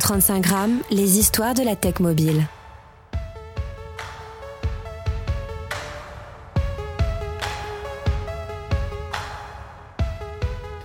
135 grammes, les histoires de la tech mobile. «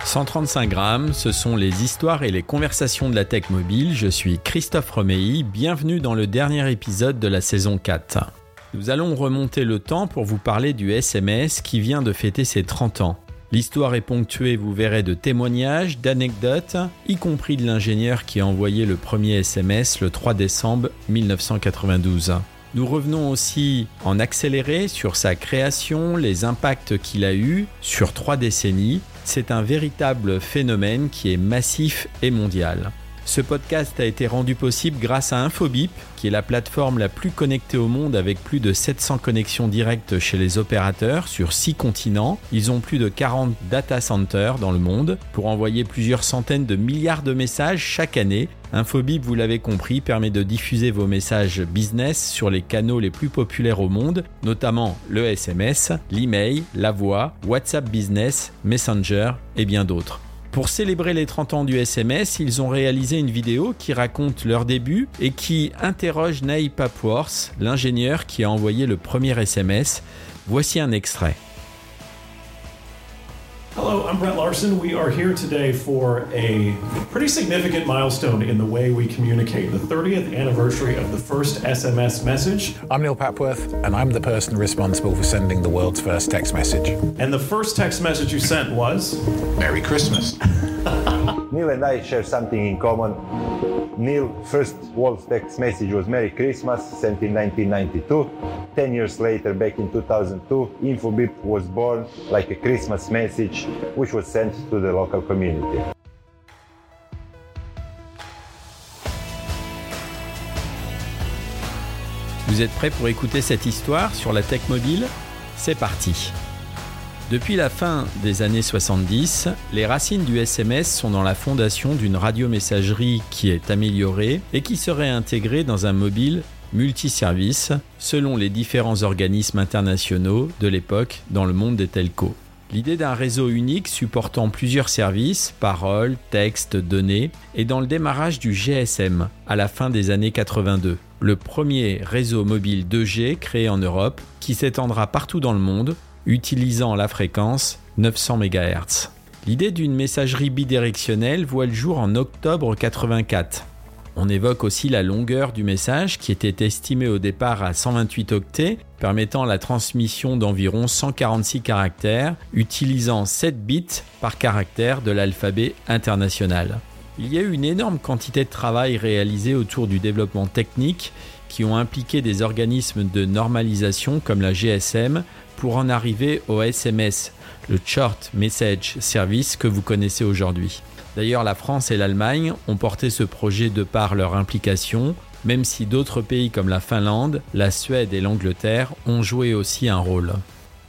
135 grammes, ce sont les histoires et les conversations de la tech mobile. Je suis Christophe Romeilly, bienvenue dans le dernier épisode de la saison 4. Nous allons remonter le temps pour vous parler du SMS qui vient de fêter ses 30 ans. L'histoire est ponctuée, vous verrez, de témoignages, d'anecdotes, y compris de l'ingénieur qui a envoyé le premier SMS le 3 décembre 1992. Nous revenons aussi en accéléré sur sa création, les impacts qu'il a eus sur trois décennies. C'est un véritable phénomène qui est massif et mondial. Ce podcast a été rendu possible grâce à Infobip, qui est la plateforme la plus connectée au monde avec plus de 700 connexions directes chez les opérateurs sur 6 continents. Ils ont plus de 40 data centers dans le monde pour envoyer plusieurs centaines de milliards de messages chaque année. Infobip, vous l'avez compris, permet de diffuser vos messages business sur les canaux les plus populaires au monde, notamment le SMS, l'email, la voix, WhatsApp Business, Messenger et bien d'autres. Pour célébrer les 30 ans du SMS, ils ont réalisé une vidéo qui raconte leur début et qui interroge Naï Papworth, l'ingénieur qui a envoyé le premier SMS. Voici un extrait. Larson. We are here today for a pretty significant milestone in the way we communicate, the 30th anniversary of the first SMS message. I'm Neil Papworth, and I'm the person responsible for sending the world's first text message. And the first text message you sent was Merry Christmas. Neil and I share something in common. Neil first world text message was Merry Christmas, sent in 1992. Ten years later, back in 2002, Infobip was born like a Christmas message, which was sent to the local community. Vous êtes prêts pour écouter cette histoire sur la tech mobile C'est parti depuis la fin des années 70, les racines du SMS sont dans la fondation d'une radiomessagerie qui est améliorée et qui serait intégrée dans un mobile multiservice selon les différents organismes internationaux de l'époque dans le monde des telcos. L'idée d'un réseau unique supportant plusieurs services, paroles, textes, données, est dans le démarrage du GSM à la fin des années 82, le premier réseau mobile 2G créé en Europe qui s'étendra partout dans le monde utilisant la fréquence 900 MHz. L'idée d'une messagerie bidirectionnelle voit le jour en octobre 84. On évoque aussi la longueur du message qui était estimée au départ à 128 octets, permettant la transmission d'environ 146 caractères, utilisant 7 bits par caractère de l'alphabet international. Il y a eu une énorme quantité de travail réalisé autour du développement technique qui ont impliqué des organismes de normalisation comme la GSM pour en arriver au SMS, le Short Message Service que vous connaissez aujourd'hui. D'ailleurs, la France et l'Allemagne ont porté ce projet de par leur implication, même si d'autres pays comme la Finlande, la Suède et l'Angleterre ont joué aussi un rôle.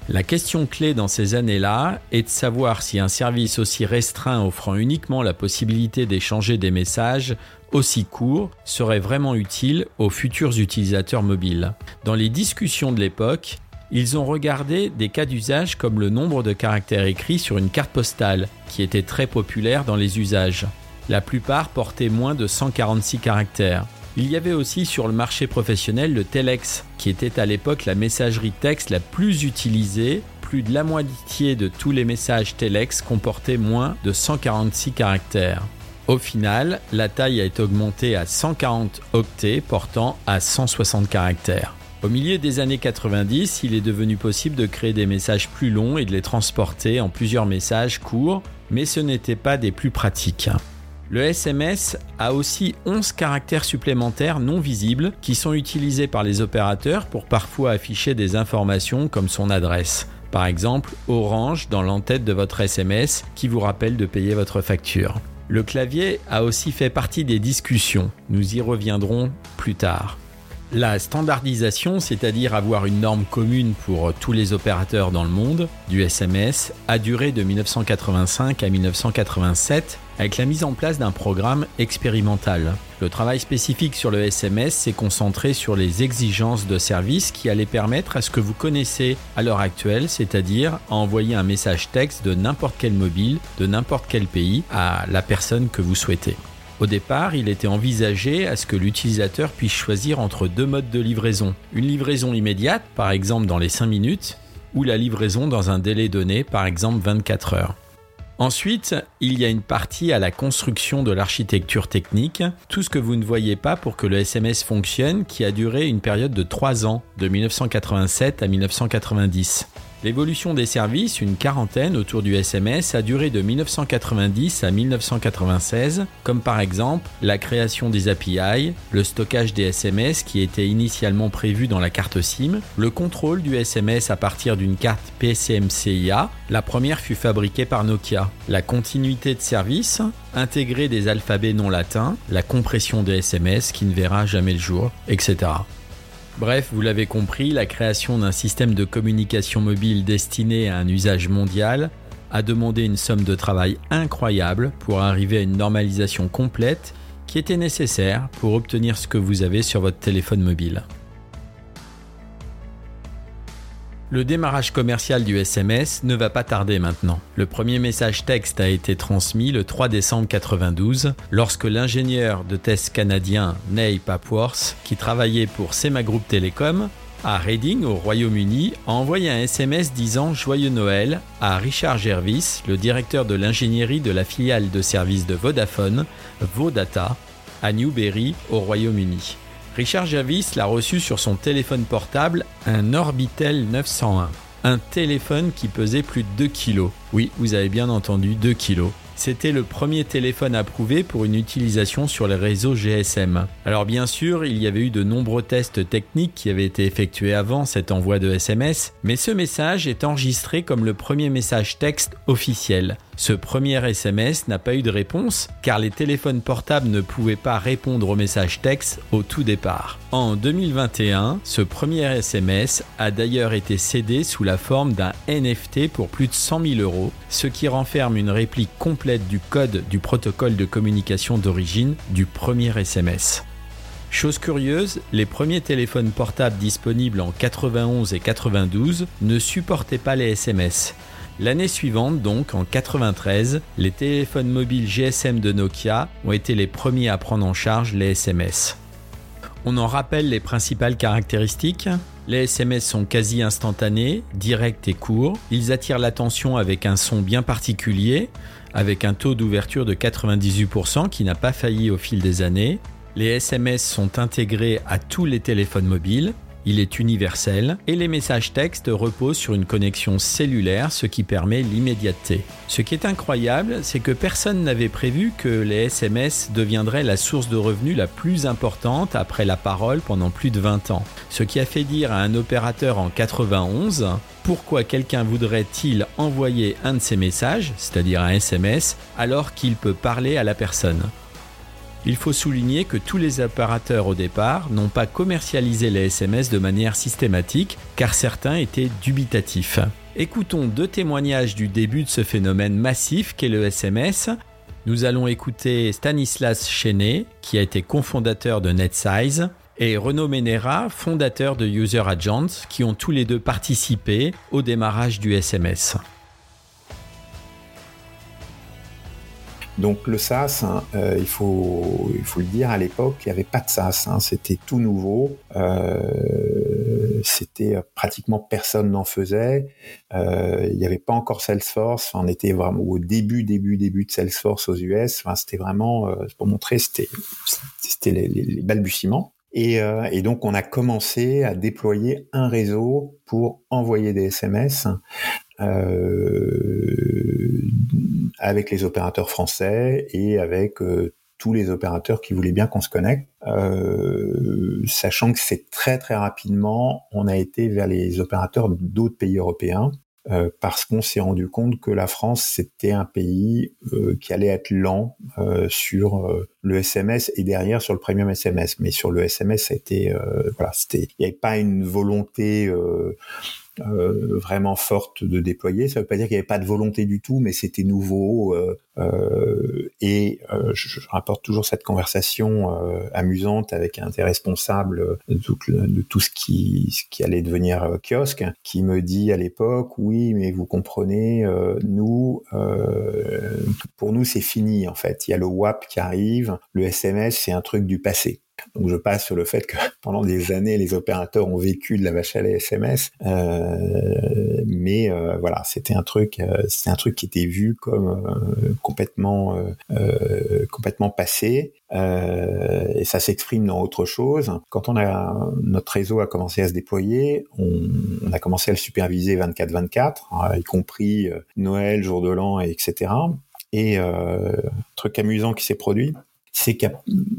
La question clé dans ces années-là est de savoir si un service aussi restreint offrant uniquement la possibilité d'échanger des messages aussi courts serait vraiment utile aux futurs utilisateurs mobiles. Dans les discussions de l'époque, ils ont regardé des cas d'usage comme le nombre de caractères écrits sur une carte postale, qui était très populaire dans les usages. La plupart portaient moins de 146 caractères. Il y avait aussi sur le marché professionnel le Telex, qui était à l'époque la messagerie texte la plus utilisée. Plus de la moitié de tous les messages Telex comportaient moins de 146 caractères. Au final, la taille a été augmentée à 140 octets portant à 160 caractères. Au milieu des années 90, il est devenu possible de créer des messages plus longs et de les transporter en plusieurs messages courts, mais ce n'était pas des plus pratiques. Le SMS a aussi 11 caractères supplémentaires non visibles qui sont utilisés par les opérateurs pour parfois afficher des informations comme son adresse. Par exemple, Orange dans l'entête de votre SMS qui vous rappelle de payer votre facture. Le clavier a aussi fait partie des discussions, nous y reviendrons plus tard. La standardisation, c'est-à-dire avoir une norme commune pour tous les opérateurs dans le monde du SMS, a duré de 1985 à 1987 avec la mise en place d'un programme expérimental. Le travail spécifique sur le SMS s'est concentré sur les exigences de service qui allaient permettre à ce que vous connaissez à l'heure actuelle, c'est-à-dire à envoyer un message texte de n'importe quel mobile, de n'importe quel pays à la personne que vous souhaitez. Au départ, il était envisagé à ce que l'utilisateur puisse choisir entre deux modes de livraison. Une livraison immédiate, par exemple dans les 5 minutes, ou la livraison dans un délai donné, par exemple 24 heures. Ensuite, il y a une partie à la construction de l'architecture technique, tout ce que vous ne voyez pas pour que le SMS fonctionne, qui a duré une période de 3 ans, de 1987 à 1990. L'évolution des services, une quarantaine autour du SMS, a duré de 1990 à 1996, comme par exemple la création des API, le stockage des SMS qui était initialement prévu dans la carte SIM, le contrôle du SMS à partir d'une carte PCMCIA, la première fut fabriquée par Nokia, la continuité de service, intégrer des alphabets non latins, la compression des SMS qui ne verra jamais le jour, etc. Bref, vous l'avez compris, la création d'un système de communication mobile destiné à un usage mondial a demandé une somme de travail incroyable pour arriver à une normalisation complète qui était nécessaire pour obtenir ce que vous avez sur votre téléphone mobile. Le démarrage commercial du SMS ne va pas tarder maintenant. Le premier message texte a été transmis le 3 décembre 92 lorsque l'ingénieur de test canadien Neil Papworth, qui travaillait pour Sema Group Telecom, à Reading, au Royaume-Uni, a envoyé un SMS disant Joyeux Noël à Richard Jervis, le directeur de l'ingénierie de la filiale de service de Vodafone, Vodata, à Newberry, au Royaume-Uni. Richard Javis l'a reçu sur son téléphone portable, un Orbitel 901. Un téléphone qui pesait plus de 2 kg. Oui, vous avez bien entendu, 2 kg. C'était le premier téléphone approuvé pour une utilisation sur les réseaux GSM. Alors bien sûr, il y avait eu de nombreux tests techniques qui avaient été effectués avant cet envoi de SMS, mais ce message est enregistré comme le premier message texte officiel. Ce premier SMS n'a pas eu de réponse car les téléphones portables ne pouvaient pas répondre au message texte au tout départ. En 2021, ce premier SMS a d'ailleurs été cédé sous la forme d'un NFT pour plus de 100 000 euros, ce qui renferme une réplique complète du code du protocole de communication d'origine du premier SMS. Chose curieuse, les premiers téléphones portables disponibles en 91 et 92 ne supportaient pas les SMS. L'année suivante, donc en 93, les téléphones mobiles GSM de Nokia ont été les premiers à prendre en charge les SMS. On en rappelle les principales caractéristiques. Les SMS sont quasi instantanés, directs et courts. Ils attirent l'attention avec un son bien particulier, avec un taux d'ouverture de 98% qui n'a pas failli au fil des années. Les SMS sont intégrés à tous les téléphones mobiles il est universel et les messages textes reposent sur une connexion cellulaire, ce qui permet l'immédiateté. Ce qui est incroyable, c'est que personne n'avait prévu que les SMS deviendraient la source de revenus la plus importante après la parole pendant plus de 20 ans. Ce qui a fait dire à un opérateur en 91 pourquoi quelqu'un voudrait-il envoyer un de ses messages, c'est-à-dire un SMS, alors qu'il peut parler à la personne? Il faut souligner que tous les opérateurs au départ n'ont pas commercialisé les SMS de manière systématique car certains étaient dubitatifs. Écoutons deux témoignages du début de ce phénomène massif qu'est le SMS. Nous allons écouter Stanislas Chenet, qui a été cofondateur de NetSize, et Renaud Menera, fondateur de User Agents, qui ont tous les deux participé au démarrage du SMS. Donc le SaaS, hein, euh, il, faut, il faut le dire, à l'époque, il n'y avait pas de SaaS. Hein, c'était tout nouveau. Euh, c'était euh, pratiquement personne n'en faisait. il n'y avait pas encore Salesforce. on était vraiment au début, début, début de Salesforce aux US. C'était vraiment, pour montrer, c'était, c'était les, balbutiements. Et, donc, on a commencé à déployer un réseau pour envoyer des SMS avec les opérateurs français et avec euh, tous les opérateurs qui voulaient bien qu'on se connecte, euh, sachant que c'est très très rapidement, on a été vers les opérateurs d'autres pays européens. Euh, parce qu'on s'est rendu compte que la France c'était un pays euh, qui allait être lent euh, sur le SMS et derrière sur le premium SMS mais sur le SMS ça a été voilà c'était il n'y avait pas une volonté euh, vraiment forte de déployer. Ça veut pas dire qu'il n'y avait pas de volonté du tout, mais c'était nouveau. Euh, euh, et je, rapporte toujours cette conversation amusante avec un des responsables de tout, de tout, ce qui, ce qui allait devenir kiosque, qui me dit à l'époque, oui, mais vous comprenez, nous, pour nous, c'est fini en fait. Il y a le WAP qui arrive, le SMS, c'est un truc du passé. Donc je passe sur le fait que pendant des années, les opérateurs ont vécu de la vache à lait SMS, euh, mais euh, voilà, c'était un truc, euh, c'était un truc qui était vu comme complètement, complètement passé, et ça s'exprime dans autre chose. Quand on a notre réseau a commencé à se déployer, on, on a commencé à le superviser 24/24, hein, y compris Noël, jour de l'an, etc. Et truc amusant qui s'est produit, c'est que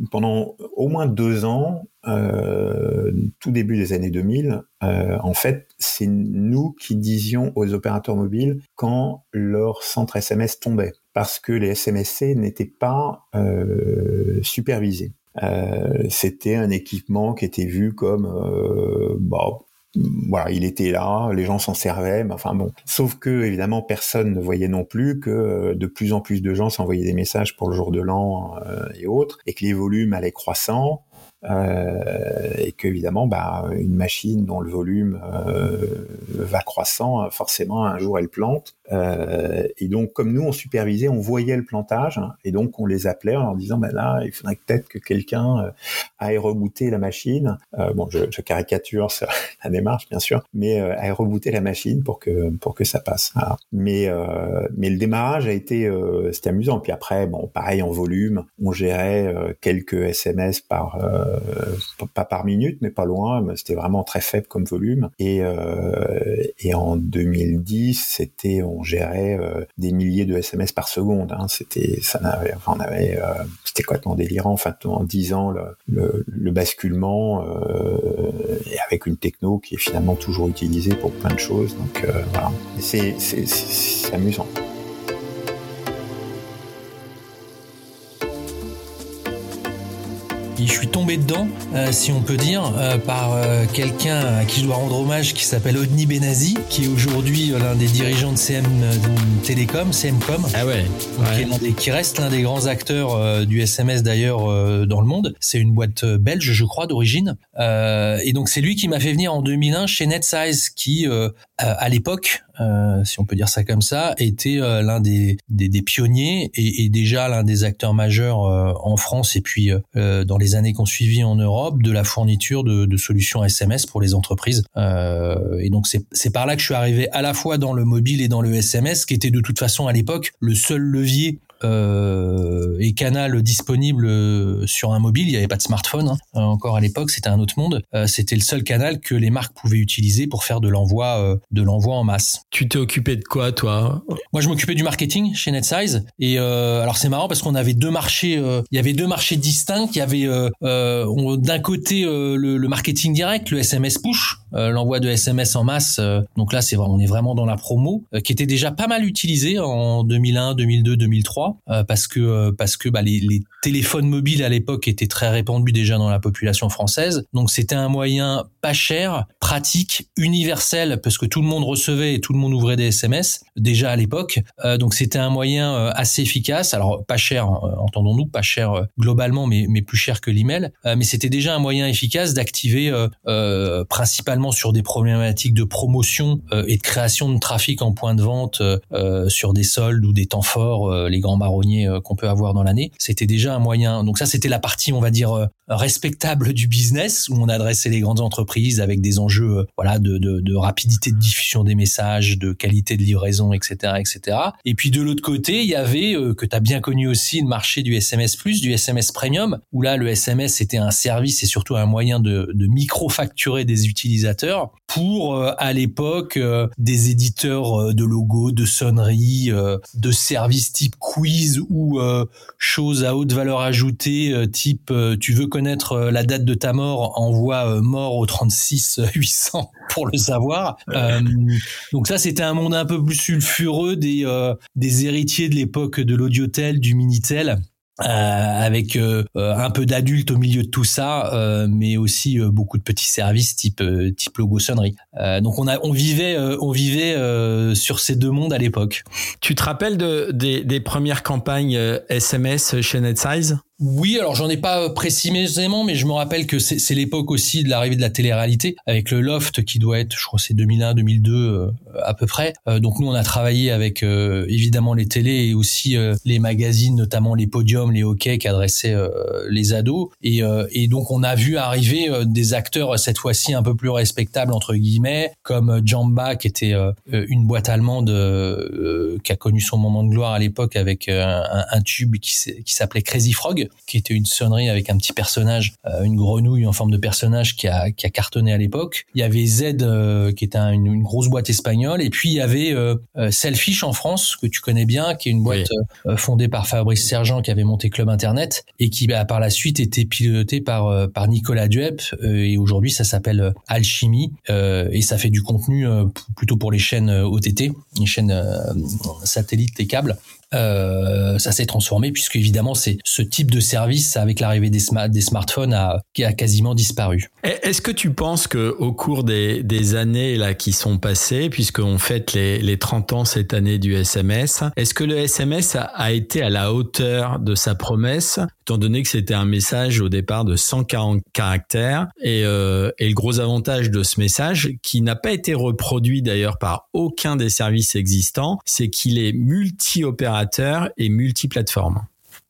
pendant au moins deux ans, euh, tout début des années 2000, euh, en fait, c'est nous qui disions aux opérateurs mobiles quand leur centre SMS tombait, parce que les SMSC n'étaient pas euh, supervisés. Euh, c'était un équipement qui était vu comme euh, bah, voilà, il était là, les gens s'en servaient, mais enfin bon. Sauf que évidemment, personne ne voyait non plus que euh, de plus en plus de gens s'envoyaient des messages pour le jour de l'an euh, et autres, et que les volumes allaient croissant. Euh, et qu'évidemment, bah, une machine dont le volume euh, va croissant, forcément un jour elle plante. Euh, et donc, comme nous on supervisait, on voyait le plantage, hein, et donc on les appelait en leur disant, bah là, il faudrait peut-être que quelqu'un euh, aille rebooter la machine. Euh, bon, je, je caricature la démarche bien sûr, mais aille rebooter la machine pour que pour que ça passe. Voilà. Mais mais le démarrage a été c'était amusant. Puis après, bon, pareil en volume, on gérait quelques SMS par euh, pas par minute, mais pas loin. C'était vraiment très faible comme volume. Et, euh, et en 2010, c'était, on gérait euh, des milliers de SMS par seconde. Hein. C'était, ça n'avait, on avait, c'était complètement délirant. Enfin, en 10 ans, le, le, le basculement et avec une techno qui est finalement toujours utilisée pour plein de choses. Donc voilà, c'est, c'est, je suis tombé dedans, euh, si on peut dire, euh, par euh, quelqu'un à qui je dois rendre hommage qui s'appelle Odni Benazi, qui est aujourd'hui l'un des dirigeants de CM Télécom, CMcom. Ah ouais. Qui, qui, reste l'un des grands acteurs du SMS d'ailleurs dans le monde. C'est une boîte belge, je crois, d'origine. et donc c'est lui qui m'a fait venir en 2001 chez NetSize, qui à l'époque euh, si on peut dire ça comme ça, était euh, l'un des, des, des, pionniers et, et déjà l'un des acteurs majeurs euh, en France et puis dans les années qu'on suivi en Europe de la fourniture de, de solutions SMS pour les entreprises. et donc c'est par là que je suis arrivé à la fois dans le mobile et dans le SMS, qui était de toute façon à l'époque le seul levier euh, et Canal disponible euh, sur un mobile. Il n'y avait pas de smartphone hein. Euh, encore à l'époque, c'était un autre monde. Euh, c'était le seul canal que les marques pouvaient utiliser pour faire de l'envoi, de l'envoi en masse. Tu t'es occupé de quoi, toi? Moi, je m'occupais du marketing chez NetSize. Et alors c'est marrant parce qu'on avait deux marchés. il y avait deux marchés distincts. Il y avait d'un côté le, le, marketing direct, le SMS push, l'envoi de SMS en masse. donc là, c'est on est vraiment dans la promo, qui était déjà pas mal utilisé en 2001, 2002, 2003. Euh, parce que euh, parce que bah, les, les, téléphones mobiles à l'époque étaient très répandus déjà dans la population française. Donc c'était un moyen pas cher, pratique, universel parce que tout le monde recevait et tout le monde ouvrait des SMS déjà à l'époque. Euh, donc c'était un moyen assez efficace. Alors pas cher, entendons-nous, pas cher globalement, mais mais plus cher que l'email. mais c'était déjà un moyen efficace d'activer principalement sur des problématiques de promotion et de création de trafic en point de vente sur des soldes ou des temps forts, les grands marronnier euh, qu'on peut avoir dans l'année. C'était déjà un moyen. Donc ça, c'était la partie, on va dire, euh, respectable du business où on adressait les grandes entreprises avec des enjeux, euh, voilà, de, de, de rapidité de diffusion des messages, de qualité de livraison, etc., etc. Et puis de l'autre côté, il y avait que tu as bien connu aussi le marché du SMS du SMS Premium, où là le SMS était un service et surtout un moyen de, de micro-facturer des utilisateurs pour à l'époque des éditeurs de logos, de sonneries, de services type quiz ou euh, choses à haute valeur ajoutée, euh, type euh, tu veux connaître la date de ta mort, envoie mort au 36 800 pour le savoir. donc ça, c'était un monde un peu plus sulfureux des, des héritiers de l'époque de l'audiotel, du minitel avec un peu d'adultes au milieu de tout ça, mais aussi beaucoup de petits services type type logo sonnerie. donc on a on vivait on vivait sur ces deux mondes à l'époque. Tu te rappelles de, des, des premières campagnes SMS chez NetSize oui, alors j'en ai pas précisément, mais je me rappelle que c'est l'époque aussi de l'arrivée de la télé-réalité avec le Loft qui doit être, je crois, c'est 2001, 2002 euh, à peu près. Euh, donc nous, on a travaillé avec euh, évidemment les télés et aussi les magazines, notamment les podiums, les hockey qui adressaient les ados. Et, et, donc on a vu arriver des acteurs cette fois-ci un peu plus respectables entre guillemets, comme Jamba qui était une boîte allemande qui a connu son moment de gloire à l'époque avec un, tube qui s'appelait Crazy Frog qui était une sonnerie avec un petit personnage, euh, une grenouille en forme de personnage qui a, qui a cartonné à l'époque. Il y avait Z euh, qui était une, grosse boîte espagnole et puis il y avait euh, Selfish en France que tu connais bien, qui est une boîte fondée par Fabrice Sergent qui avait monté Club Internet et qui bah, par la suite était pilotée par par Nicolas Duep et aujourd'hui ça s'appelle Alchimie et ça fait du contenu plutôt pour les chaînes OTT, les chaînes satellites et câbles. Euh, ça s'est transformé puisque évidemment c'est ce type de service avec l'arrivée des, smartphones qui a quasiment disparu. Est-ce que tu penses que au cours des, années là qui sont passées, puisqu'on fête les, les 30 ans cette année du SMS, est-ce que le SMS a, été à la hauteur de sa promesse, étant donné que c'était un message au départ de 140 caractères et, euh, et le gros avantage de ce message, qui n'a pas été reproduit d'ailleurs par aucun des services existants, c'est qu'il est multi-opérateur et multiplateforme.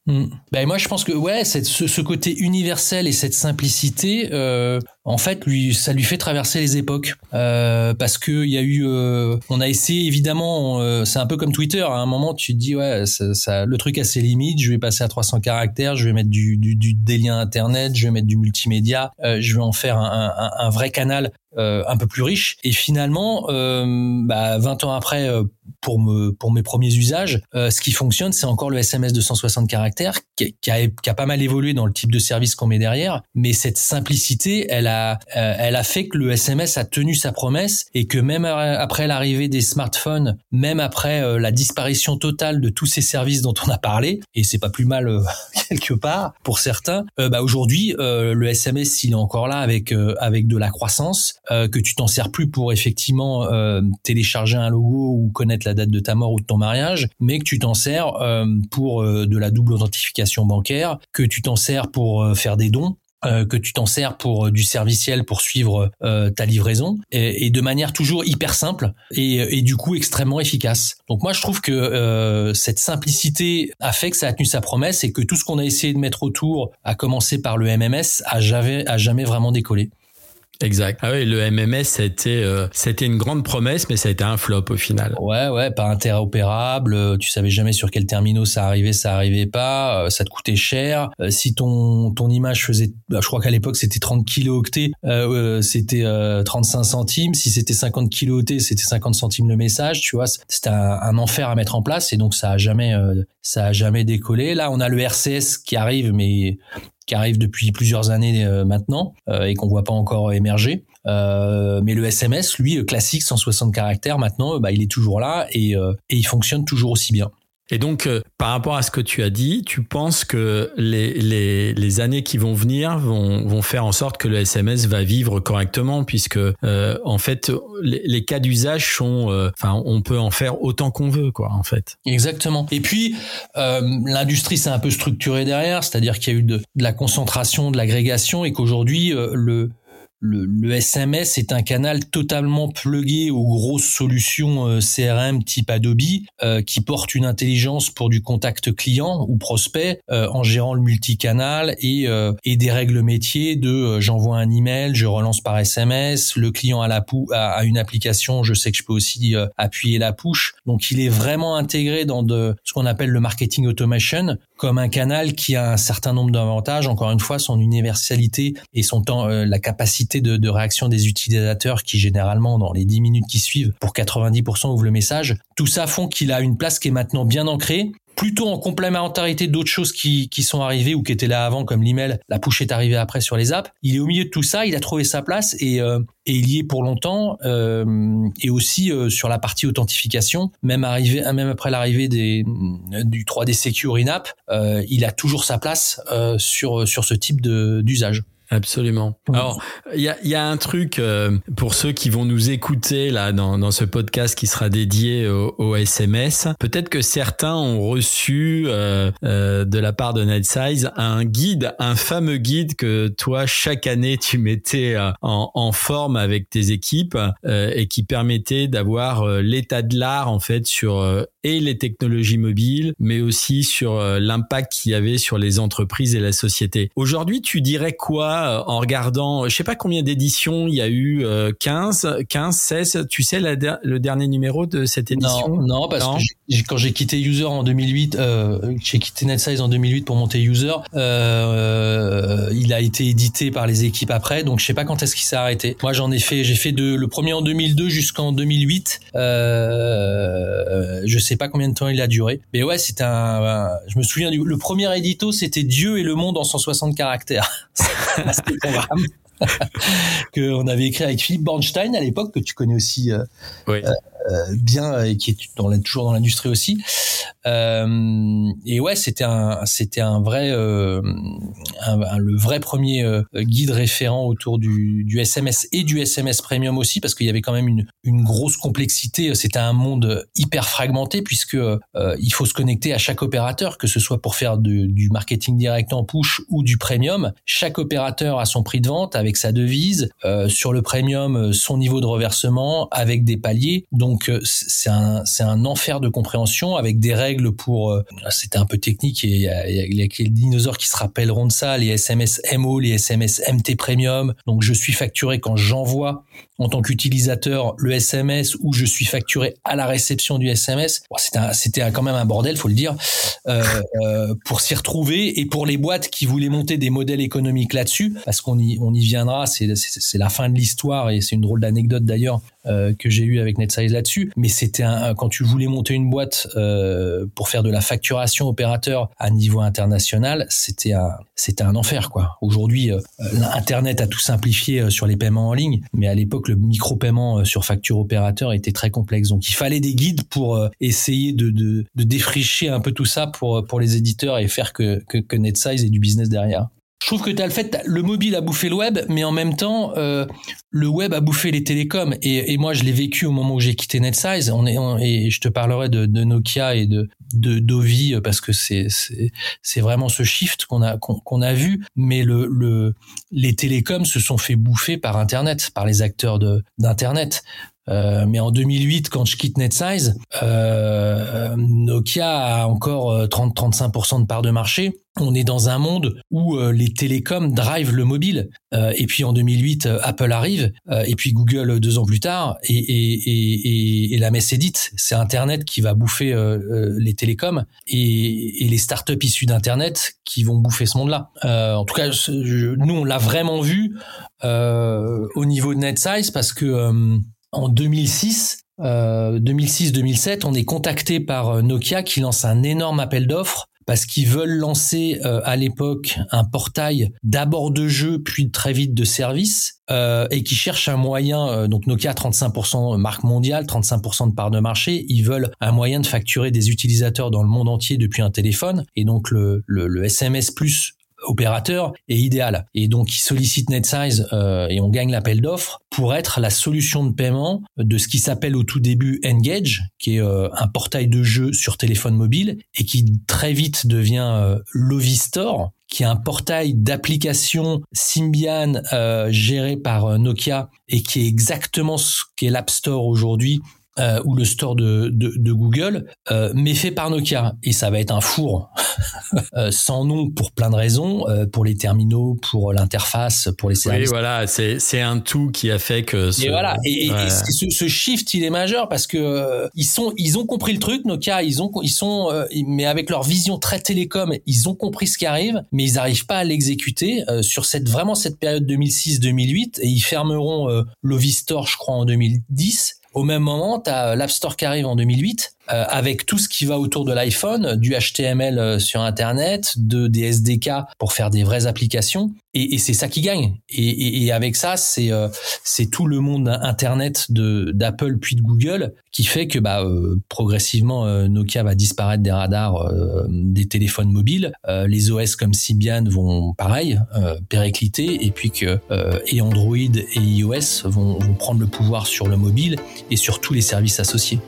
Hmm. Ben moi je pense que ouais ce, ce, côté universel et cette simplicité euh, en fait lui ça lui fait traverser les époques euh, parce que il y a eu euh, on a essayé évidemment euh, c'est un peu comme Twitter à un moment tu te dis ouais ça, ça, le truc a ses limites je vais passer à 300 caractères je vais mettre du, du, du des liens internet je vais mettre du multimédia euh, je vais en faire un, un, un vrai canal euh, un peu plus riche. Et finalement, euh, bah, 20 ans après, euh, pour me pour mes premiers usages, ce qui fonctionne, c'est encore le SMS de 160 caractères qui, qui, a, qui, a, pas mal évolué dans le type de service qu'on met derrière. Mais cette simplicité, elle a elle a fait que le SMS a tenu sa promesse et que même après l'arrivée des smartphones, même après la disparition totale de tous ces services dont on a parlé, et c'est pas plus mal quelque part pour certains, bah aujourd'hui le SMS il est encore là avec avec de la croissance euh, que tu t'en sers plus pour effectivement euh, télécharger un logo ou connaître la date de ta mort ou de ton mariage, mais que tu t'en sers euh, pour de la double authentification bancaire, que tu t'en sers pour faire des dons, que tu t'en sers pour du serviciel pour suivre ta livraison et, de manière toujours hyper simple et, et, du coup extrêmement efficace. Donc moi je trouve que cette simplicité a fait que ça a tenu sa promesse et que tout ce qu'on a essayé de mettre autour, à commencer par le MMS, a jamais, a jamais vraiment décollé. Exact. Ah oui, le MMS, c'était euh, c'était une grande promesse, mais ça a été un flop au final. Ouais, ouais, pas interopérable. Euh, tu savais jamais sur quel terminal ça arrivait, ça arrivait pas. Euh, ça te coûtait cher. si ton ton image faisait, bah, je crois qu'à l'époque c'était 30 kilooctets, euh, c'était 35 centimes. Si c'était 50 kilooctets, c'était 50 centimes le message. Tu vois, c'était un, un, enfer à mettre en place et donc ça a jamais ça a jamais décollé. Là, on a le RCS qui arrive, mais qui arrive depuis plusieurs années euh, maintenant euh, et qu'on voit pas encore émerger. Euh, mais le SMS, lui, classique 160 caractères, maintenant, bah, il est toujours là et, et il fonctionne toujours aussi bien. Et donc, euh, par rapport à ce que tu as dit, tu penses que les, les, les années qui vont venir vont, vont, faire en sorte que le SMS va vivre correctement, puisque euh, en fait, les, les cas d'usage sont, euh, enfin, on peut en faire autant qu'on veut, quoi, en fait. Exactement. Et puis, l'industrie s'est un peu structurée derrière, c'est-à-dire qu'il y a eu de, de la concentration, de l'agrégation, et qu'aujourd'hui, le le, SMS est un canal totalement plugué aux grosses solutions euh, CRM type Adobe euh, qui porte une intelligence pour du contact client ou prospect euh, en gérant le multicanal et, et des règles métiers de j'envoie un email, je relance par SMS, le client a, la pou a, une application, je sais que je peux aussi appuyer la push. Donc il est vraiment intégré dans de, ce qu'on appelle le marketing automation comme un canal qui a un certain nombre d'avantages, encore une fois son universalité et son temps, la capacité de, réaction des utilisateurs qui généralement dans les 10 minutes qui suivent pour 90% ouvrent le message. Tout ça font qu'il a une place qui est maintenant bien ancrée plutôt en complémentarité d'autres choses qui, qui sont arrivées ou qui étaient là avant, comme l'email. La push est arrivée après sur les apps. Il est au milieu de tout ça, il a trouvé sa place et, euh, et il y est pour longtemps. Euh, et aussi euh, sur la partie authentification, même arrivé, même après l'arrivée du 3D Secure in-app, il a toujours sa place sur sur ce type d'usage. Absolument. Alors, il y a, y a, un truc euh, pour ceux qui vont nous écouter là dans, dans ce podcast qui sera dédié au, au SMS. Peut-être que certains ont reçu euh, euh, de la part de NetSize un guide, un fameux guide que toi chaque année tu mettais euh, en, en forme avec tes équipes euh, et qui permettait d'avoir l'état de l'art en fait sur et les technologies mobiles, mais aussi sur l'impact qu'il y avait sur les entreprises et la société. Aujourd'hui, tu dirais quoi en regardant, je sais pas combien d'éditions il y a eu, 15, 15, 16. Tu sais la, le dernier numéro de cette édition? Non, non parce que quand j'ai quitté User en 2008, euh, j'ai quitté NetSize en 2008 pour monter User. Euh, il a été édité par les équipes après, donc je sais pas quand est-ce qu'il s'est arrêté. Moi, j'en ai fait, j'ai fait de le premier en 2002 jusqu'en 2008. Euh, je sais pas combien de temps il a duré, mais ouais, c'était un, un. Je me souviens du le premier édito, c'était Dieu et le monde en 160 caractères. programme qu'on avait écrit avec Philippe Bornstein à l'époque que tu connais aussi euh, oui. Euh, bien et qui est toujours dans l'industrie aussi. Euh, et ouais, c'était un c'était un vrai euh, le vrai premier guide référent autour du, SMS et du SMS premium aussi parce qu'il y avait quand même une grosse complexité. C'était un monde hyper fragmenté puisque il faut se connecter à chaque opérateur, que ce soit pour faire du marketing direct en push ou du premium. Chaque opérateur a son prix de vente avec sa devise. Sur le premium, son niveau de reversement avec des paliers. Donc c'est un c'est un enfer de compréhension avec des règles pour. Euh, C'était un peu technique et il y a, y les dinosaures qui se rappelleront de ça. Les SMS MO, les SMS MT Premium. Donc je suis facturé quand j'envoie en tant qu'utilisateur le SMS ou je suis facturé à la réception du SMS. C'était quand même un bordel, faut le dire, euh, euh, pour s'y retrouver et pour les boîtes qui voulaient monter des modèles économiques là-dessus, parce qu'on y, on y viendra, c'est la fin de l'histoire et c'est une drôle d'anecdote d'ailleurs euh, que j'ai eu avec NetSize là-dessus. Mais c'était un, quand tu voulais monter une boîte euh, pour faire de la facturation opérateur à niveau international, c'était un, c'était un enfer quoi. Aujourd'hui, euh, Internet a tout simplifié euh, sur les paiements en ligne, mais à l'époque le micro-paiement euh, sur facture opérateur était très complexe. Donc il fallait des guides pour essayer de, de, de défricher un peu tout ça pour pour les éditeurs et faire que que, que NetSize ait du business derrière. Je trouve que tu le fait, le mobile a bouffé le web, mais en même temps, euh, le web a bouffé les télécoms. Et, et moi, je l'ai vécu au moment où j'ai quitté NetSize. On est, on, et je te parlerai de, de, Nokia et de, de Dovi parce que c'est c'est vraiment ce shift qu'on a qu'on qu a vu. Mais le, le les télécoms se sont fait bouffer par Internet, par les acteurs de d'internet. Euh, mais en 2008, quand je quitte NetSize, euh, Nokia a encore 30-35% de part de marché. On est dans un monde où euh, les télécoms drive le mobile. Euh, et puis en 2008, Apple arrive, et puis Google deux ans plus tard, et, et, et, et la messe est dite. C'est Internet qui va bouffer les télécoms et, les startups issues d'Internet qui vont bouffer ce monde-là. en tout cas, nous, on l'a vraiment vu au niveau de NetSize parce que en 2006, euh, 2006-2007, on est contacté par Nokia qui lance un énorme appel d'offres parce qu'ils veulent lancer euh, à l'époque un portail d'abord de jeu puis très vite de service euh, et qui cherchent un moyen euh, donc Nokia 35% marque mondiale 35% de part de marché ils veulent un moyen de facturer des utilisateurs dans le monde entier depuis un téléphone et donc le, le, le SMS plus opérateur est idéal. Et donc, il sollicite NetSize euh, et on gagne l'appel d'offres pour être la solution de paiement de ce qui s'appelle au tout début Engage, qui est euh, un portail de jeu sur téléphone mobile et qui très vite devient euh, Lovistore, qui est un portail d'applications Symbian euh, géré par Nokia et qui est exactement ce qu'est l'App Store aujourd'hui euh, ou le store de, de, de Google, euh, mais fait par Nokia. Et ça va être un four euh, sans nom pour plein de raisons, euh, pour les terminaux, pour l'interface, pour les services. Oui, voilà, c'est un tout qui a fait que. Ce... Et voilà, et, ouais. et ce, ce, shift il est majeur parce que euh, ils sont ils ont compris le truc, Nokia, ils ont ils sont euh, mais avec leur vision très télécom, ils ont compris ce qui arrive, mais ils n'arrivent pas à l'exécuter sur cette vraiment cette période 2006-2008 et ils fermeront Lovistore, je crois, en 2010 au même moment, tu as l'App Store qui arrive en 2008 euh, avec tout ce qui va autour de l'iPhone, du HTML euh, sur Internet, de des SDK pour faire des vraies applications. Et, et c'est ça qui gagne. Et, et, et avec ça, c'est euh, tout le monde Internet de d'Apple puis de Google qui fait que bah euh, progressivement Nokia va disparaître des radars des téléphones mobiles. les OS comme Symbian vont pareil péricliter et puis que et Android et iOS vont, vont prendre le pouvoir sur le mobile et sur tous les services associés.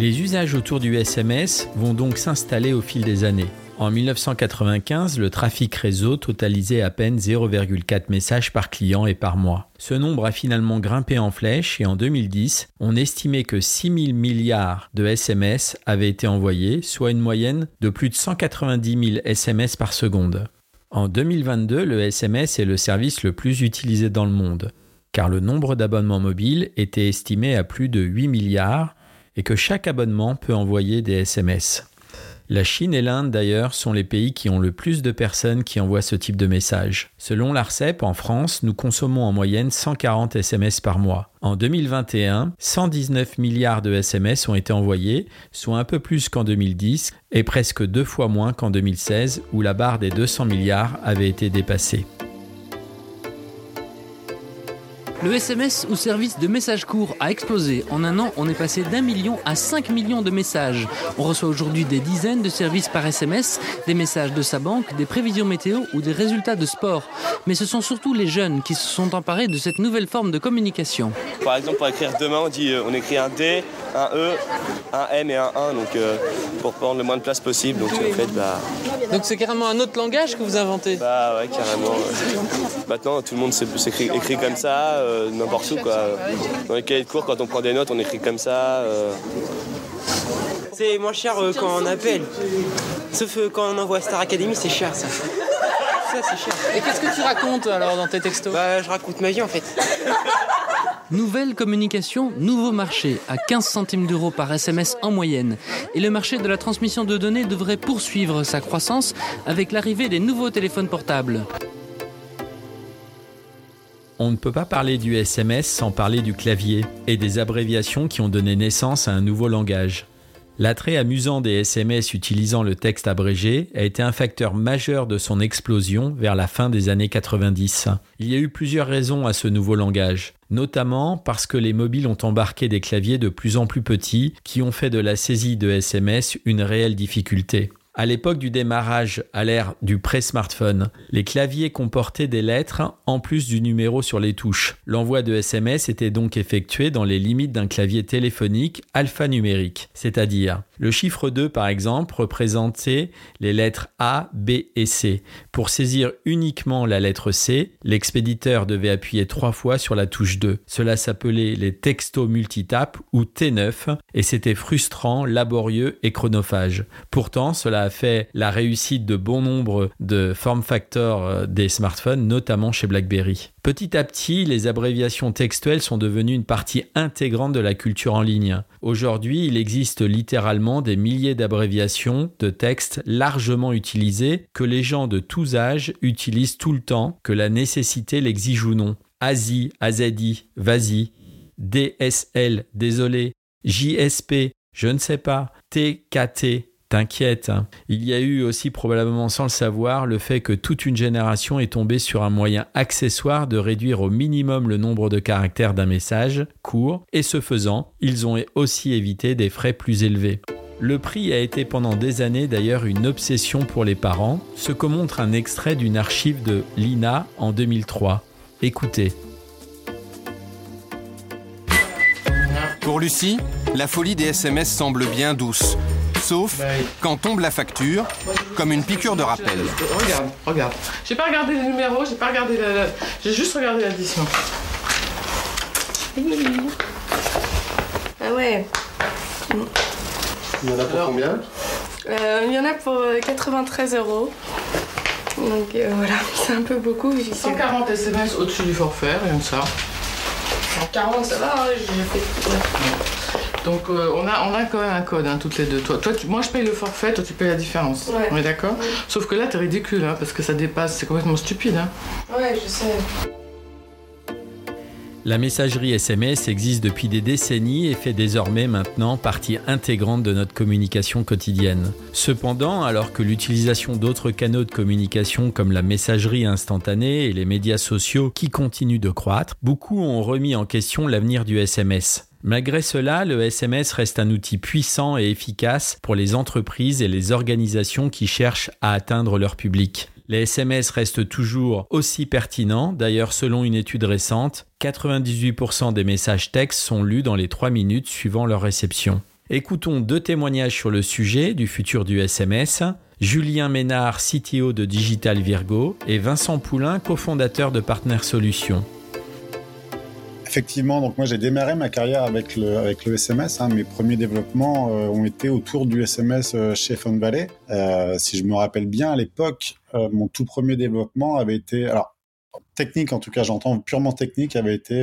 Les usages autour du SMS vont donc s'installer au fil des années. En 1995, le trafic réseau totalisait à peine 0,4 messages par client et par mois. Ce nombre a finalement grimpé en flèche et en 2010, on estimait que 6 000 milliards de SMS avaient été envoyés, soit une moyenne de plus de 190 000 SMS par seconde. En 2022, le SMS est le service le plus utilisé dans le monde, car le nombre d'abonnements mobiles était estimé à plus de 8 milliards et que chaque abonnement peut envoyer des SMS. La Chine et l'Inde d'ailleurs sont les pays qui ont le plus de personnes qui envoient ce type de message. Selon l'ARCEP, en France, nous consommons en moyenne 140 SMS par mois. En 2021, 119 milliards de SMS ont été envoyés, soit un peu plus qu'en 2010 et presque deux fois moins qu'en 2016 où la barre des 200 milliards avait été dépassée. Le SMS ou service de messages courts a explosé. En un an, on est passé d'un million à 5 millions de messages. On reçoit aujourd'hui des dizaines de services par SMS, des messages de sa banque, des prévisions météo ou des résultats de sport. Mais ce sont surtout les jeunes qui se sont emparés de cette nouvelle forme de communication. Par exemple, pour écrire demain, on, dit, euh, on écrit un D, un E, un M et un 1, donc euh, pour prendre le moins de place possible. Donc en fait, bah, Donc c'est carrément un autre langage que vous inventez? bah ouais, carrément. ouais. Maintenant, tout le monde s'écrit écrit comme ça, euh, n'importe où quoi. Dans les cahiers de cours, quand on prend des notes, on écrit comme ça. euh. C'est moins cher euh, quand on appelle. Sauf euh, quand on envoie Star Academy, c'est cher ça. Ça, c'est cher. Et qu'est-ce que tu racontes alors dans tes textos Bah, je raconte ma vie en fait. Nouvelle communication, nouveau marché, à 15 centimes d'euros par SMS en moyenne. Et le marché de la transmission de données devrait poursuivre sa croissance avec l'arrivée des nouveaux téléphones portables. On ne peut pas parler du SMS sans parler du clavier et des abréviations qui ont donné naissance à un nouveau langage. L'attrait amusant des SMS utilisant le texte abrégé a été un facteur majeur de son explosion vers la fin des années 90. Il y a eu plusieurs raisons à ce nouveau langage, notamment parce que les mobiles ont embarqué des claviers de plus en plus petits qui ont fait de la saisie de SMS une réelle difficulté. À l'époque du démarrage à l'ère du pré-smartphone, les claviers comportaient des lettres en plus du numéro sur les touches. L'envoi de SMS était donc effectué dans les limites d'un clavier téléphonique alphanumérique, c'est-à-dire le chiffre 2 par exemple représentait les lettres A, B et C. Pour saisir uniquement la lettre C, l'expéditeur devait appuyer trois fois sur la touche 2. Cela s'appelait les textos multitapes ou T9 et c'était frustrant, laborieux et chronophage. Pourtant, cela a fait la réussite de bon nombre de form factors euh, des smartphones, notamment chez BlackBerry. Petit à petit, les abréviations textuelles sont devenues une partie intégrante de la culture en ligne. Aujourd'hui, il existe littéralement des milliers d'abréviations de textes largement utilisées que les gens de tous âges utilisent tout le temps, que la nécessité l'exige ou non. ASI, AZI, VASI, DSL, désolé, JSP, je ne sais pas, TKT, T'inquiète, hein. il y a eu aussi probablement sans le savoir le fait que toute une génération est tombée sur un moyen accessoire de réduire au minimum le nombre de caractères d'un message court et ce faisant, ils ont aussi évité des frais plus élevés. Le prix a été pendant des années d'ailleurs une obsession pour les parents, ce que montre un extrait d'une archive de l'INA en 2003. Écoutez. Pour Lucie, la folie des SMS semble bien douce. Sauf quand tombe la facture, comme une piqûre de rappel. Regarde, regarde. J'ai pas regardé les numéros, j'ai pas regardé la. la- J'ai juste regardé l'addition. Ah ouais. Il y en a pour combien? Euh, il y en a pour euh, 93 euros. Donc euh, voilà, c'est un peu beaucoup. j'y sais. 140 SMS au-dessus du forfait, rien que ça. 40, ça va, hein, j'ai fait. Donc euh, on, a, on a quand même un code, hein, toutes les deux. Toi, toi tu- moi je paye le forfait, toi tu payes la différence. Ouais. On est d'accord Sauf que là t'es ridicule, hein, parce que ça dépasse, c'est complètement stupide. Hein. Ouais, je sais. La messagerie SMS existe depuis des décennies et fait désormais maintenant partie intégrante de notre communication quotidienne. Cependant, alors que l'utilisation d'autres canaux de communication comme la messagerie instantanée et les médias sociaux qui continuent de croître, beaucoup ont remis en question l'avenir du SMS. Malgré cela, le SMS reste un outil puissant et efficace pour les entreprises et les organisations qui cherchent à atteindre leur public. Les SMS restent toujours aussi pertinents. D'ailleurs, selon une étude récente, 98% des messages textes sont lus dans les 3 minutes suivant leur réception. Écoutons deux témoignages sur le sujet du futur du SMS. Julien Ménard, CTO de Digital Virgo, et Vincent Poulain, cofondateur de Partner Solutions. Effectivement, donc moi j'ai démarré ma carrière avec le, SMS. Hein. Mes premiers développements euh, ont été autour du SMS euh, chez Fun Valley. Euh, si je me rappelle bien, à l'époque, mon tout premier développement avait été, alors technique en tout cas, j'entends purement technique, avait été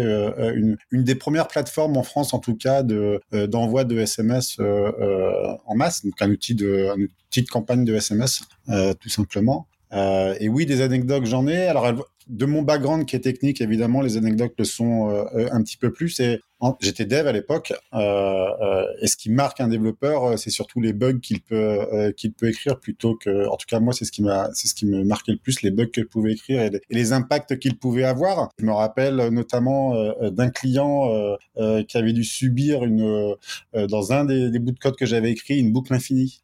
une, des premières plateformes en France en tout cas de d'envoi de SMS en masse, donc un outil de un outil de campagne de SMS tout simplement. Et oui, des anecdotes j'en ai. Alors de mon background qui est technique, évidemment, les anecdotes le sont euh, un petit peu plus. Et J'étais dev à l'époque, euh, euh, et ce qui marque un développeur, euh, c'est surtout les bugs qu'il peut euh, qu'il peut écrire plutôt que, en tout cas moi, c'est ce qui m'a, c'est ce qui me marquait le plus, les bugs qu'il pouvait écrire et les, impacts qu'il pouvait avoir. Je me rappelle notamment euh, d'un client euh, qui avait dû subir une dans un des, des, bouts de code que j'avais écrit une boucle infinie.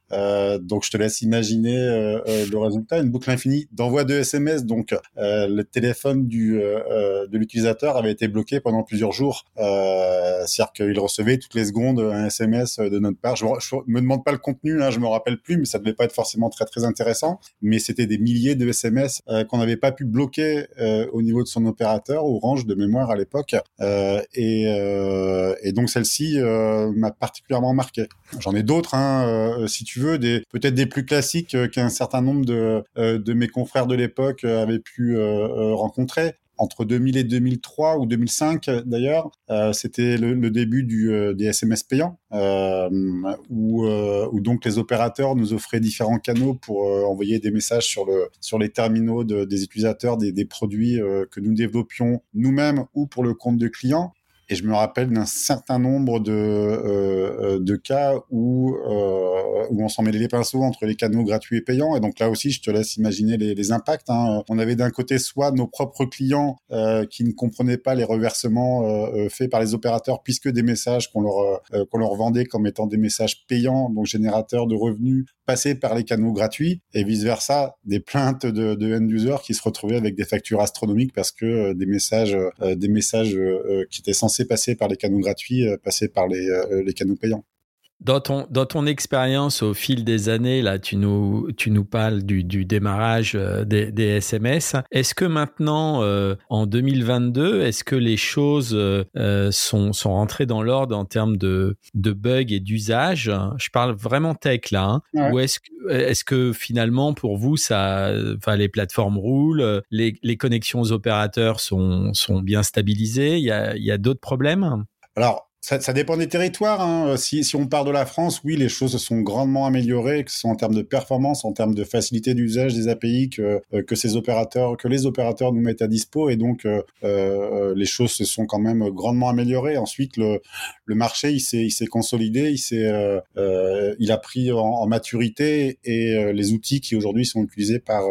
Donc je te laisse imaginer le résultat, une boucle infinie d'envoi de SMS. Donc le téléphone du de l'utilisateur avait été bloqué pendant plusieurs jours. Euh, euh, c'est-à-dire qu'il recevait toutes les secondes un SMS de notre part. Je, me demande pas le contenu, hein, je me rappelle plus, mais ça devait pas être forcément très très intéressant. Mais c'était des milliers de SMS euh, qu'on n'avait pas pu bloquer euh, au niveau de son opérateur, Orange de mémoire à l'époque. Et, et, donc celle-ci m'a particulièrement marqué. J'en ai d'autres, hein, si tu veux, peut-être des plus classiques qu'un certain nombre de, de mes confrères de l'époque avaient pu rencontrer entre 2000 et 2003 ou 2005 d'ailleurs, euh, c'était le, début du, euh, des SMS payants, euh, où, euh, donc les opérateurs nous offraient différents canaux pour euh, envoyer des messages sur, le, sur les terminaux de, des utilisateurs des, des produits que nous développions nous-mêmes ou pour le compte de clients. Et je me rappelle d'un certain nombre de, euh, de cas où, euh, où on s'en mêlait les pinceaux entre les canaux gratuits et payants. Et donc là aussi, je te laisse imaginer les, impacts. Hein. On avait d'un côté soit nos propres clients euh, qui ne comprenaient pas les reversements euh, euh, faits par les opérateurs, puisque des messages qu'on leur, euh, qu'on leur vendait comme étant des messages payants, donc générateurs de revenus, passaient par les canaux gratuits, et vice-versa, des plaintes de, de end-users qui se retrouvaient avec des factures astronomiques parce que des messages, des messages qui étaient censés passer par les canaux gratuits, euh, passer par les, euh, les canaux payants. Dans ton, dans ton expérience au fil des années, là, tu nous, tu nous parles du, du démarrage euh, des, des SMS. Est-ce que maintenant, euh, en 2022, est-ce que les choses euh, sont, sont rentrées dans l'ordre en termes de, de bugs et d'usage? Je parle vraiment tech là. Hein. Ouais. Ou est-ce que, est que finalement, pour vous, ça, enfin, les plateformes roulent, les, les connexions aux opérateurs sont, sont bien stabilisées? Il y a, il y a d'autres problèmes? Alors, ça, dépend des territoires. Hein. Euh, si, on part de la France, oui, les choses se sont grandement améliorées, que ce soit en termes de performance, en termes de facilité d'usage des API que, euh, que ces opérateurs, que les opérateurs nous mettent à dispo, et donc euh, les choses se sont quand même grandement améliorées. Ensuite, le, marché, il s'est, consolidé, il s'est, il a pris en, maturité, et les outils qui aujourd'hui sont utilisés par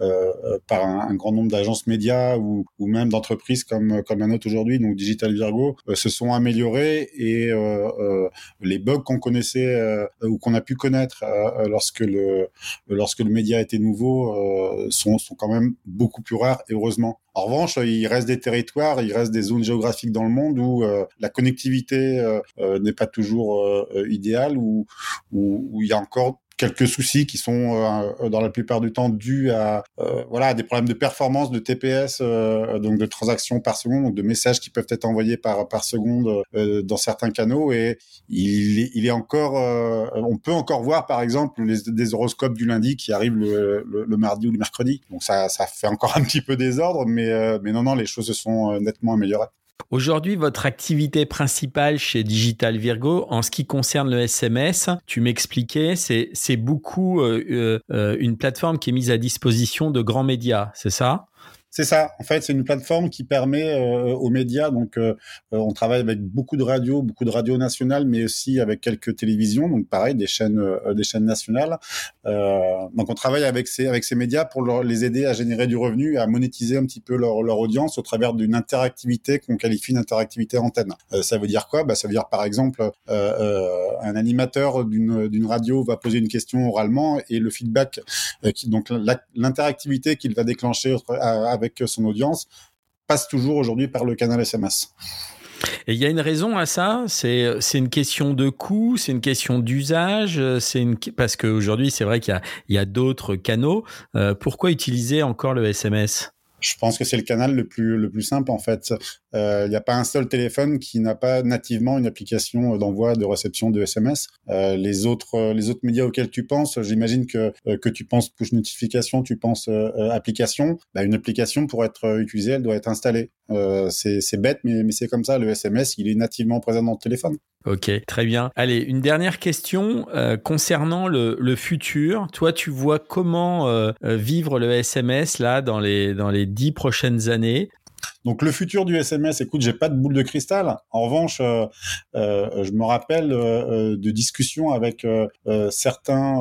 un, un, grand nombre d'agences médias ou, même d'entreprises comme comme la nôtre aujourd'hui, donc Digital Virgo, se sont améliorés et euh, euh, les bugs qu'on connaissait euh, ou qu'on a pu connaître lorsque le lorsque le média était nouveau sont, sont quand même beaucoup plus rares et heureusement. En revanche, il reste des territoires, il reste des zones géographiques dans le monde où la connectivité n'est pas toujours idéale, où, où, il y a encore quelques soucis qui sont euh, dans la plupart du temps dus à euh, voilà des problèmes de performance de TPS euh, donc de transactions par seconde donc de messages qui peuvent être envoyés par par seconde euh, dans certains canaux. Et il il est encore euh, on peut encore voir par exemple les, des horoscopes du lundi qui arrivent le, le, le, mardi ou le mercredi. Donc ça ça fait encore un petit peu désordre mais euh, mais non non les choses se sont nettement améliorées Aujourd'hui, votre activité principale chez Digital Virgo, en ce qui concerne le SMS, tu m'expliquais, c'est beaucoup euh, euh, une plateforme qui est mise à disposition de grands médias, c'est ça? C'est ça. En fait, c'est une plateforme qui permet euh, aux médias. Donc, euh, euh, on travaille avec beaucoup de radios, beaucoup de radios nationales, mais aussi avec quelques télévisions. Donc, pareil, des chaînes, des chaînes nationales. donc, on travaille avec ces avec ces médias pour leur, les aider à générer du revenu, à monétiser un petit peu leur leur audience au travers d'une interactivité qu'on qualifie d'interactivité antenne. ça veut dire quoi? Bah, ça veut dire par exemple un animateur d'une d'une radio va poser une question oralement et le feedback, donc l'interactivité qu'il va déclencher à avec son audience passe toujours aujourd'hui par le canal SMS. Et il y a une raison à ça, c'est une question de coût, c'est une question d'usage, c'est une parce qu'aujourd'hui c'est vrai qu'il y a, d'autres canaux. Euh, pourquoi utiliser encore le SMS je pense que c'est le canal le plus le plus simple en fait. Il euh, n'y a pas un seul téléphone qui n'a pas nativement une application d'envoi de réception de SMS. Euh, les autres les autres médias auxquels tu penses, j'imagine que euh, que tu penses push notification, tu penses euh, euh, application. Bah, une application pour être utilisée, elle doit être installée. C'est bête, mais mais c'est comme ça. Le SMS, il est nativement présent dans le téléphone. Ok, très bien. Allez, une dernière question concernant le, le, futur. Toi, tu vois comment vivre le SMS là dans les dans les dix prochaines années? Donc le futur du SMS, écoute, j'ai pas de boule de cristal. En revanche, euh, euh, je me rappelle euh, de discussions avec certains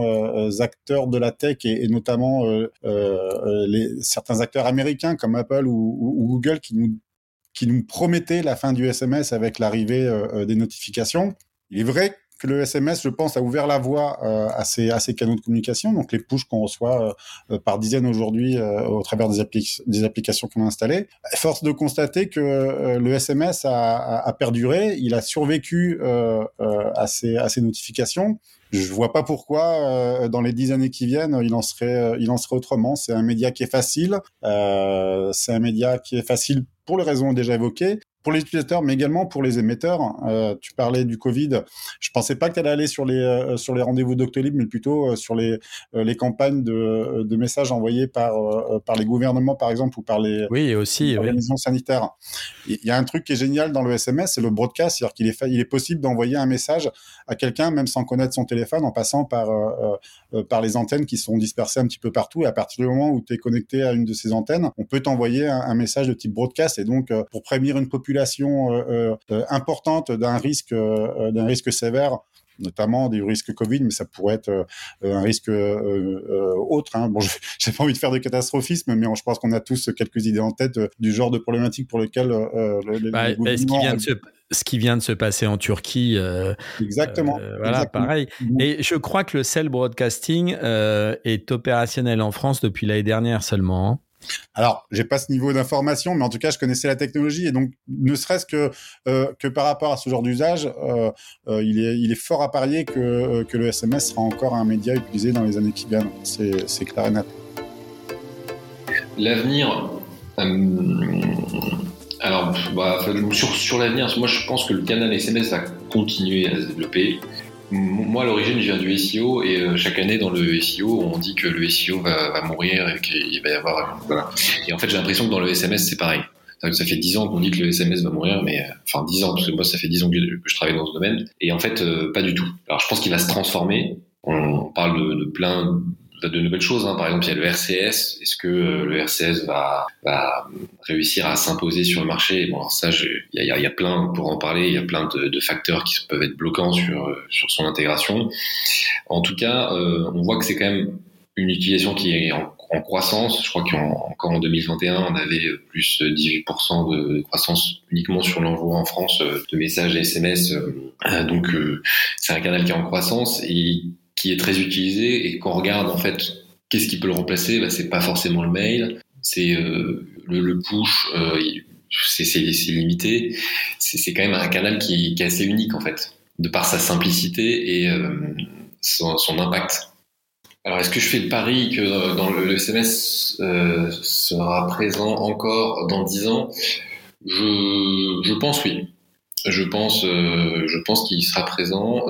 acteurs de la tech et, notamment certains acteurs américains comme Apple ou, ou, Google qui nous qui nous promettaient la fin du SMS avec l'arrivée des notifications. Il est vrai que le SMS, je pense, a ouvert la voie euh, à, ces, à ces canaux de communication, donc les push qu'on reçoit euh, par dizaines aujourd'hui euh, au travers des, des applications qu'on a installées. Force de constater que le SMS a, a, a, perduré, il a survécu à, ces, à ces notifications. Je vois pas pourquoi dans les dix années qui viennent, il en serait, il en serait autrement. C'est un média qui est facile. c'est un média qui est facile pour les raisons déjà évoquées, pour les utilisateurs, mais également pour les émetteurs. Euh, tu parlais du Covid. Je pensais pas que tu allais aller sur les euh, sur les rendez-vous Doctolib, mais plutôt euh, sur les les campagnes de, de messages envoyés par par les gouvernements, par exemple, ou par les, oui, aussi, organisations sanitaires. Il y a un truc qui est génial dans le SMS, c'est le broadcast, c'est-à-dire qu'il est il est possible d'envoyer un message à quelqu'un même sans connaître son téléphone, en passant par par les antennes qui sont dispersées un petit peu partout. Et à partir du moment où tu es connecté à une de ces antennes, on peut t'envoyer un, un, message de type broadcast. Et donc, pour prévenir une population population euh, euh, importante d'un risque, euh, d'un risque sévère notamment des risques Covid, mais ça pourrait être un risque autre. Hein. Bon, j'ai pas envie de faire de catastrophisme, mais je pense qu'on a tous quelques idées en tête du genre de problématiques pour lesquelles le, bah, bah, ce, qui vient de se, ce qui vient de se passer en Turquie. exactement. voilà, pareil. Et je crois que le cell broadcasting est opérationnel en France depuis l'année dernière seulement. Alors, j'ai pas ce niveau d'information, mais en tout cas, je connaissais la technologie et donc, ne serait-ce que euh, par rapport à ce genre d'usage, euh, euh, il est fort à parier que le SMS sera encore un média utilisé dans les années qui viennent. C'est c'est clair et net. L'avenir. alors, bah, sur, sur l'avenir, moi je pense que le canal SMS va continuer à se développer. Moi, à l'origine, je viens du SEO et euh, chaque année dans le SEO, on dit que le SEO va, va mourir et qu'il va y avoir. Voilà. Et en fait, j'ai l'impression que dans le SMS, c'est pareil. Ça fait dix ans qu'on dit que le SMS va mourir, mais euh, enfin dix ans parce que moi, ça fait dix ans que je travaille dans ce domaine. Et en fait, euh, pas du tout. Alors, je pense qu'il va se transformer. On parle de, de plein de nouvelles choses. Hein. Par exemple, il y a le RCS. Est-ce que euh, le RCS va, va réussir à s'imposer sur le marché? Bon, ça, il y a, plein pour en parler. Il y a plein de, facteurs qui peuvent être bloquants sur euh, sur son intégration. En tout cas, euh, on voit que c'est quand même une utilisation qui est en, en croissance. Je crois qu'encore en 2021, on avait plus 18% de croissance uniquement sur l'envoi en France de messages SMS. Donc, c'est un canal qui est en croissance et qui est très utilisé et qu'on regarde en fait qu'est-ce qui peut le remplacer, bah, c'est pas forcément le mail, c'est euh, le, push, euh, c'est limité, c'est quand même un canal qui, est assez unique en fait, de par sa simplicité et euh, son, impact. Alors est-ce que je fais le pari que dans le, SMS sera présent encore dans 10 ans? Je, je pense oui. Je pense, je pense qu'il sera présent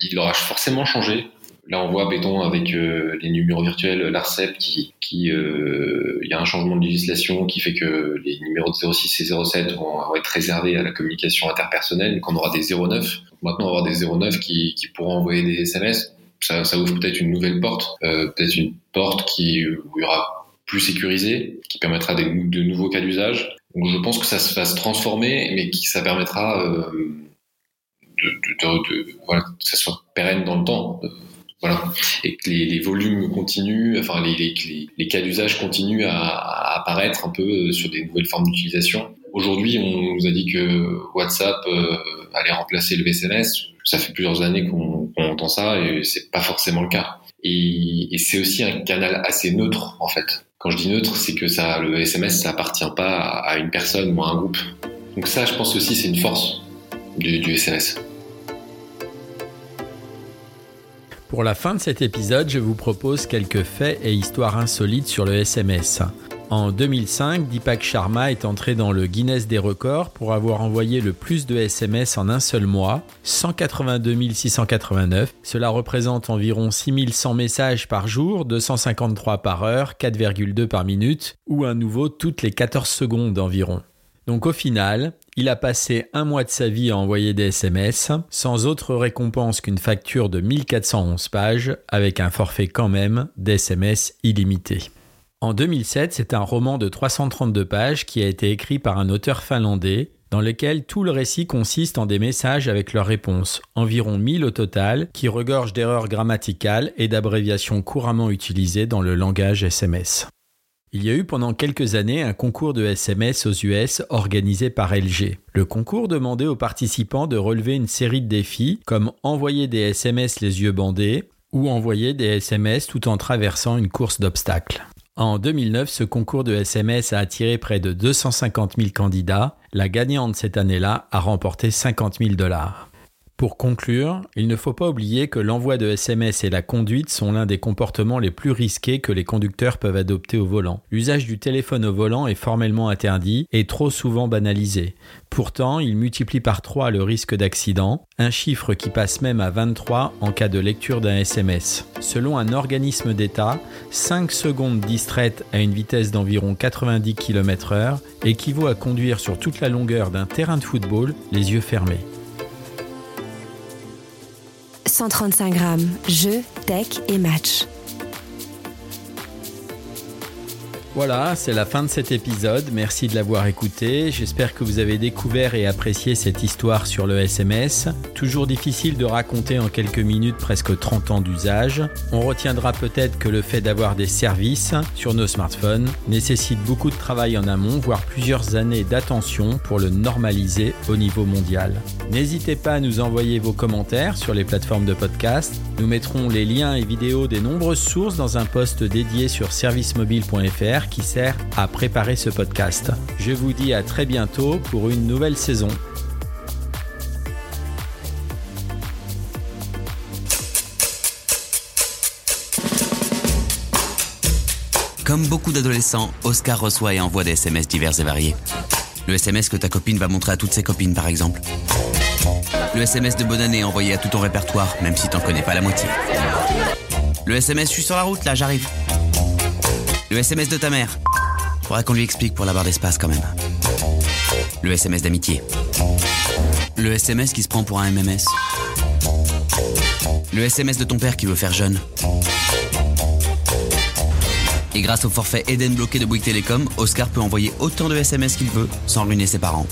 il aura forcément changé. Là, on voit Béton avec euh, les numéros virtuels, l'ARCEP, qui, qui euh, il y a un changement de législation qui fait que les numéros de 06 et 07 vont, être réservés à la communication interpersonnelle, donc on aura des 09. Maintenant, on avoir des 09 qui, qui pourront envoyer des SMS. Ça, ça ouvre peut-être une nouvelle porte, euh, peut-être une porte qui où il y aura plus sécurisé, qui permettra de nouveaux cas d'usage. Donc je pense que ça va se transformer, mais qui ça permettra euh, que ça soit pérenne dans le temps. Voilà. Et que les, volumes continuent, enfin les, les, cas d'usage continuent à, apparaître un peu sur des nouvelles formes d'utilisation. Aujourd'hui, on nous a dit que WhatsApp euh, allait remplacer le SMS. Ça fait plusieurs années qu'on qu entend ça et c'est pas forcément le cas. Et, c'est aussi un canal assez neutre en fait. Quand je dis neutre, c'est que ça, le SMS, ça appartient pas à une personne ou à un groupe. Donc ça, je pense aussi, c'est une force du SMS. Pour la fin de cet épisode, je vous propose quelques faits et histoires insolites sur le SMS. En 2005, Deepak Sharma est entré dans le Guinness des records pour avoir envoyé le plus de SMS en un seul mois, 182 689. Cela représente environ 6100 messages par jour, 253 par heure, 4,2 par minute, ou un nouveau toutes les 14 secondes environ. Donc au final, il a passé un mois de sa vie à envoyer des SMS, sans autre récompense qu'une facture de 1411 pages, avec un forfait quand même d'SMS illimité. En 2007, c'est un roman de 332 pages qui a été écrit par un auteur finlandais, dans lequel tout le récit consiste en des messages avec leurs réponses, environ 1000 au total, qui regorgent d'erreurs grammaticales et d'abréviations couramment utilisées dans le langage SMS. Il y a eu pendant quelques années un concours de SMS aux US organisé par LG. Le concours demandait aux participants de relever une série de défis comme envoyer des SMS les yeux bandés ou envoyer des SMS tout en traversant une course d'obstacles. En 2009, ce concours de SMS a attiré près de 250 000 candidats. La gagnante cette année-là a remporté 50 000 dollars. Pour conclure, il ne faut pas oublier que l'envoi de SMS et la conduite sont l'un des comportements les plus risqués que les conducteurs peuvent adopter au volant. L'usage du téléphone au volant est formellement interdit et trop souvent banalisé. Pourtant, il multiplie par 3 le risque d'accident, un chiffre qui passe même à 23 en cas de lecture d'un SMS. Selon un organisme d'État, 5 secondes distraites à une vitesse d'environ 90 km/h équivaut à conduire sur toute la longueur d'un terrain de football les yeux fermés. 135 grammes, jeux, tech et match. Voilà, c'est la fin de cet épisode. Merci de l'avoir écouté. J'espère que vous avez découvert et apprécié cette histoire sur le SMS. Toujours difficile de raconter en quelques minutes presque 30 ans d'usage. On retiendra peut-être que le fait d'avoir des services sur nos smartphones nécessite beaucoup de travail en amont, voire plusieurs années d'attention pour le normaliser au niveau mondial. N'hésitez pas à nous envoyer vos commentaires sur les plateformes de podcast. Nous mettrons les liens et vidéos des nombreuses sources dans un post dédié sur servicemobile.fr qui sert à préparer ce podcast. Je vous dis à très bientôt pour une nouvelle saison. Comme beaucoup d'adolescents, Oscar reçoit et envoie des SMS divers et variés. Le SMS que ta copine va montrer à toutes ses copines, par exemple. Le SMS de bonne année envoyé à tout ton répertoire, même si t'en connais pas la moitié. Le SMS je suis sur la route, là, j'arrive. Le SMS de ta mère. Faudra qu'on lui explique pour la barre d'espace quand même. Le SMS d'amitié. Le SMS qui se prend pour un MMS. Le SMS de ton père qui veut faire jeune. Et grâce au forfait Eden bloqué de Bouygues Télécom, Oscar peut envoyer autant de SMS qu'il veut sans ruiner ses parents.